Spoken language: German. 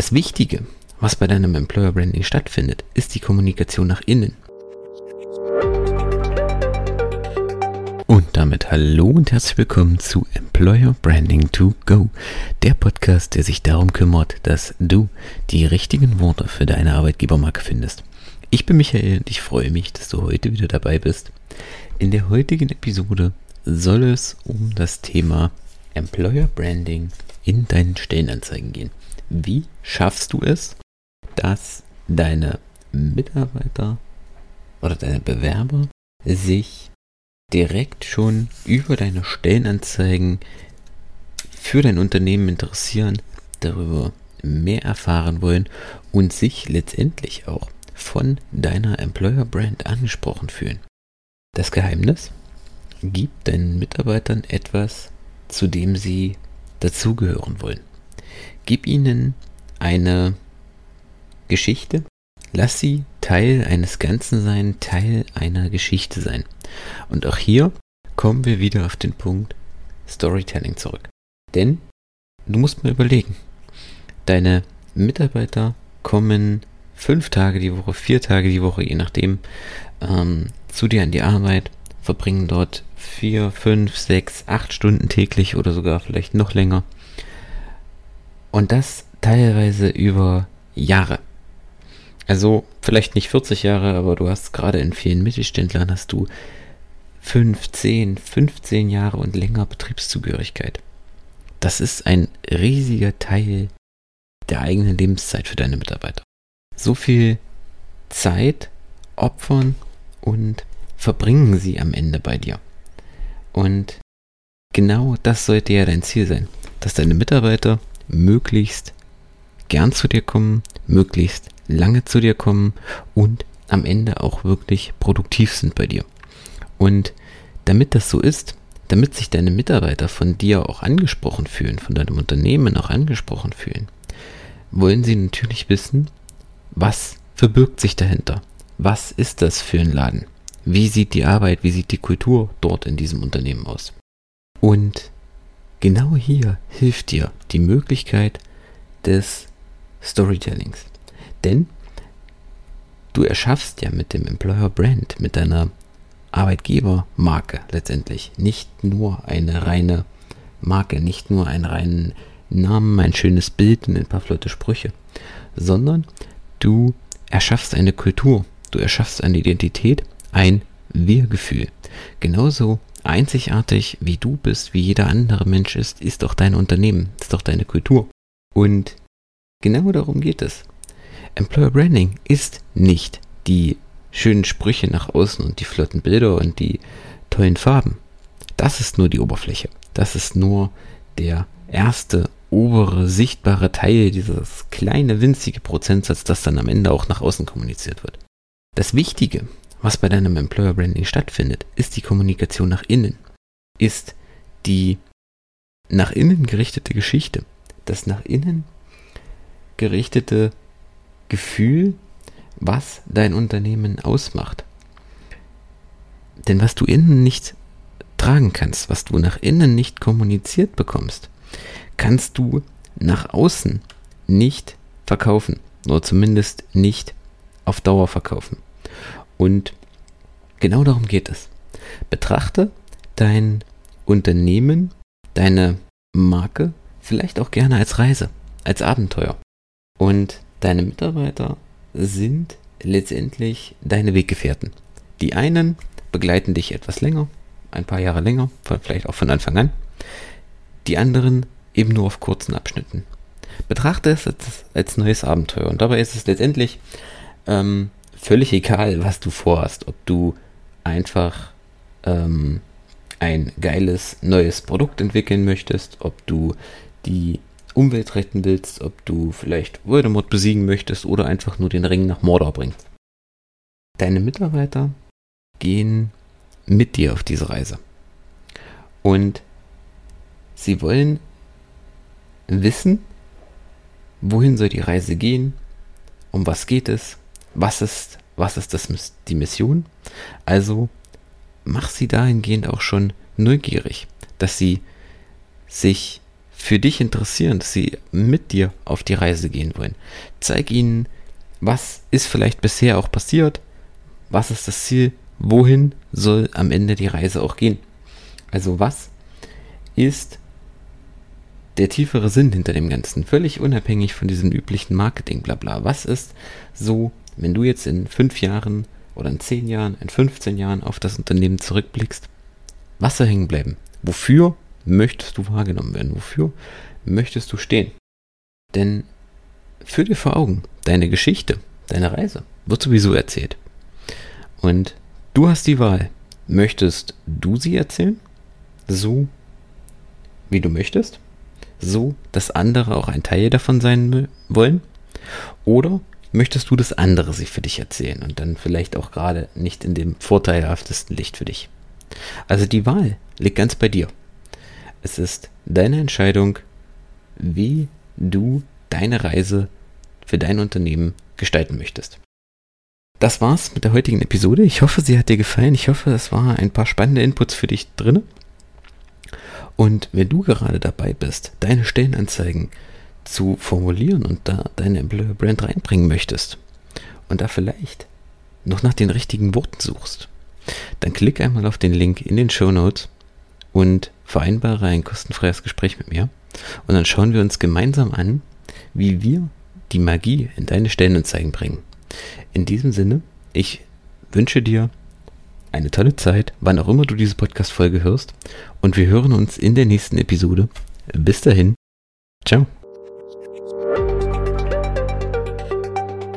Das Wichtige, was bei deinem Employer Branding stattfindet, ist die Kommunikation nach innen. Und damit hallo und herzlich willkommen zu Employer Branding to Go, der Podcast, der sich darum kümmert, dass du die richtigen Worte für deine Arbeitgebermarke findest. Ich bin Michael und ich freue mich, dass du heute wieder dabei bist. In der heutigen Episode soll es um das Thema Employer Branding in deinen Stellenanzeigen gehen. Wie schaffst du es, dass deine Mitarbeiter oder deine Bewerber sich direkt schon über deine Stellenanzeigen für dein Unternehmen interessieren, darüber mehr erfahren wollen und sich letztendlich auch von deiner Employer Brand angesprochen fühlen. Das Geheimnis? Gib deinen Mitarbeitern etwas, zu dem sie dazugehören wollen. Gib ihnen eine Geschichte. Lass sie Teil eines Ganzen sein, Teil einer Geschichte sein. Und auch hier kommen wir wieder auf den Punkt Storytelling zurück. Denn du musst mal überlegen, deine Mitarbeiter kommen fünf Tage die Woche, vier Tage die Woche, je nachdem, ähm, zu dir an die Arbeit, verbringen dort vier, fünf, sechs, acht Stunden täglich oder sogar vielleicht noch länger und das teilweise über Jahre. Also vielleicht nicht 40 Jahre, aber du hast gerade in vielen Mittelständlern hast du 5, 10, 15 Jahre und länger Betriebszugehörigkeit. Das ist ein riesiger Teil der eigenen Lebenszeit für deine Mitarbeiter. So viel Zeit opfern und verbringen sie am Ende bei dir. Und genau das sollte ja dein Ziel sein, dass deine Mitarbeiter möglichst gern zu dir kommen, möglichst lange zu dir kommen und am Ende auch wirklich produktiv sind bei dir. Und damit das so ist, damit sich deine Mitarbeiter von dir auch angesprochen fühlen, von deinem Unternehmen auch angesprochen fühlen, wollen sie natürlich wissen, was verbirgt sich dahinter? Was ist das für ein Laden? Wie sieht die Arbeit, wie sieht die Kultur dort in diesem Unternehmen aus? Und Genau hier hilft dir die Möglichkeit des Storytellings. Denn du erschaffst ja mit dem Employer Brand, mit deiner Arbeitgebermarke letztendlich nicht nur eine reine Marke, nicht nur einen reinen Namen, ein schönes Bild und ein paar flotte Sprüche, sondern du erschaffst eine Kultur, du erschaffst eine Identität, ein Wir-Gefühl. Genauso einzigartig wie du bist, wie jeder andere Mensch ist, ist doch dein Unternehmen, ist doch deine Kultur. Und genau darum geht es. Employer Branding ist nicht die schönen Sprüche nach außen und die flotten Bilder und die tollen Farben. Das ist nur die Oberfläche. Das ist nur der erste obere sichtbare Teil dieses kleine winzige Prozentsatz, das dann am Ende auch nach außen kommuniziert wird. Das Wichtige was bei deinem Employer Branding stattfindet, ist die Kommunikation nach innen, ist die nach innen gerichtete Geschichte, das nach innen gerichtete Gefühl, was dein Unternehmen ausmacht. Denn was du innen nicht tragen kannst, was du nach innen nicht kommuniziert bekommst, kannst du nach außen nicht verkaufen, nur zumindest nicht auf Dauer verkaufen. Und genau darum geht es. Betrachte dein Unternehmen, deine Marke vielleicht auch gerne als Reise, als Abenteuer. Und deine Mitarbeiter sind letztendlich deine Weggefährten. Die einen begleiten dich etwas länger, ein paar Jahre länger, vielleicht auch von Anfang an. Die anderen eben nur auf kurzen Abschnitten. Betrachte es als, als neues Abenteuer. Und dabei ist es letztendlich ähm, völlig egal, was du vorhast. Ob du einfach ähm, ein geiles neues Produkt entwickeln möchtest, ob du die Umwelt retten willst, ob du vielleicht Voldemort besiegen möchtest oder einfach nur den Ring nach Mordor bringst. Deine Mitarbeiter gehen mit dir auf diese Reise. Und sie wollen wissen, wohin soll die Reise gehen, um was geht es, was ist, was ist das, die Mission. Also mach sie dahingehend auch schon neugierig, dass sie sich für dich interessieren, dass sie mit dir auf die Reise gehen wollen. Zeig ihnen, was ist vielleicht bisher auch passiert, was ist das Ziel, wohin soll am Ende die Reise auch gehen. Also was ist der tiefere Sinn hinter dem Ganzen, völlig unabhängig von diesem üblichen Marketing, bla bla. Was ist so, wenn du jetzt in fünf Jahren oder in zehn Jahren, in 15 Jahren auf das Unternehmen zurückblickst, was soll hängen bleiben? Wofür möchtest du wahrgenommen werden? Wofür möchtest du stehen? Denn führ dir vor Augen, deine Geschichte, deine Reise wird sowieso erzählt. Und du hast die Wahl. Möchtest du sie erzählen? So, wie du möchtest? So, dass andere auch ein Teil davon sein wollen? Oder möchtest du, dass andere sich für dich erzählen und dann vielleicht auch gerade nicht in dem vorteilhaftesten Licht für dich? Also die Wahl liegt ganz bei dir. Es ist deine Entscheidung, wie du deine Reise für dein Unternehmen gestalten möchtest. Das war's mit der heutigen Episode. Ich hoffe, sie hat dir gefallen. Ich hoffe, es war ein paar spannende Inputs für dich drin. Und wenn du gerade dabei bist, deine Stellenanzeigen zu formulieren und da deine Employer Brand reinbringen möchtest und da vielleicht noch nach den richtigen Worten suchst, dann klick einmal auf den Link in den Show Notes und vereinbare ein kostenfreies Gespräch mit mir. Und dann schauen wir uns gemeinsam an, wie wir die Magie in deine Stellenanzeigen bringen. In diesem Sinne, ich wünsche dir eine tolle Zeit, wann auch immer du diese Podcast-Folge hörst. Und wir hören uns in der nächsten Episode. Bis dahin. Ciao.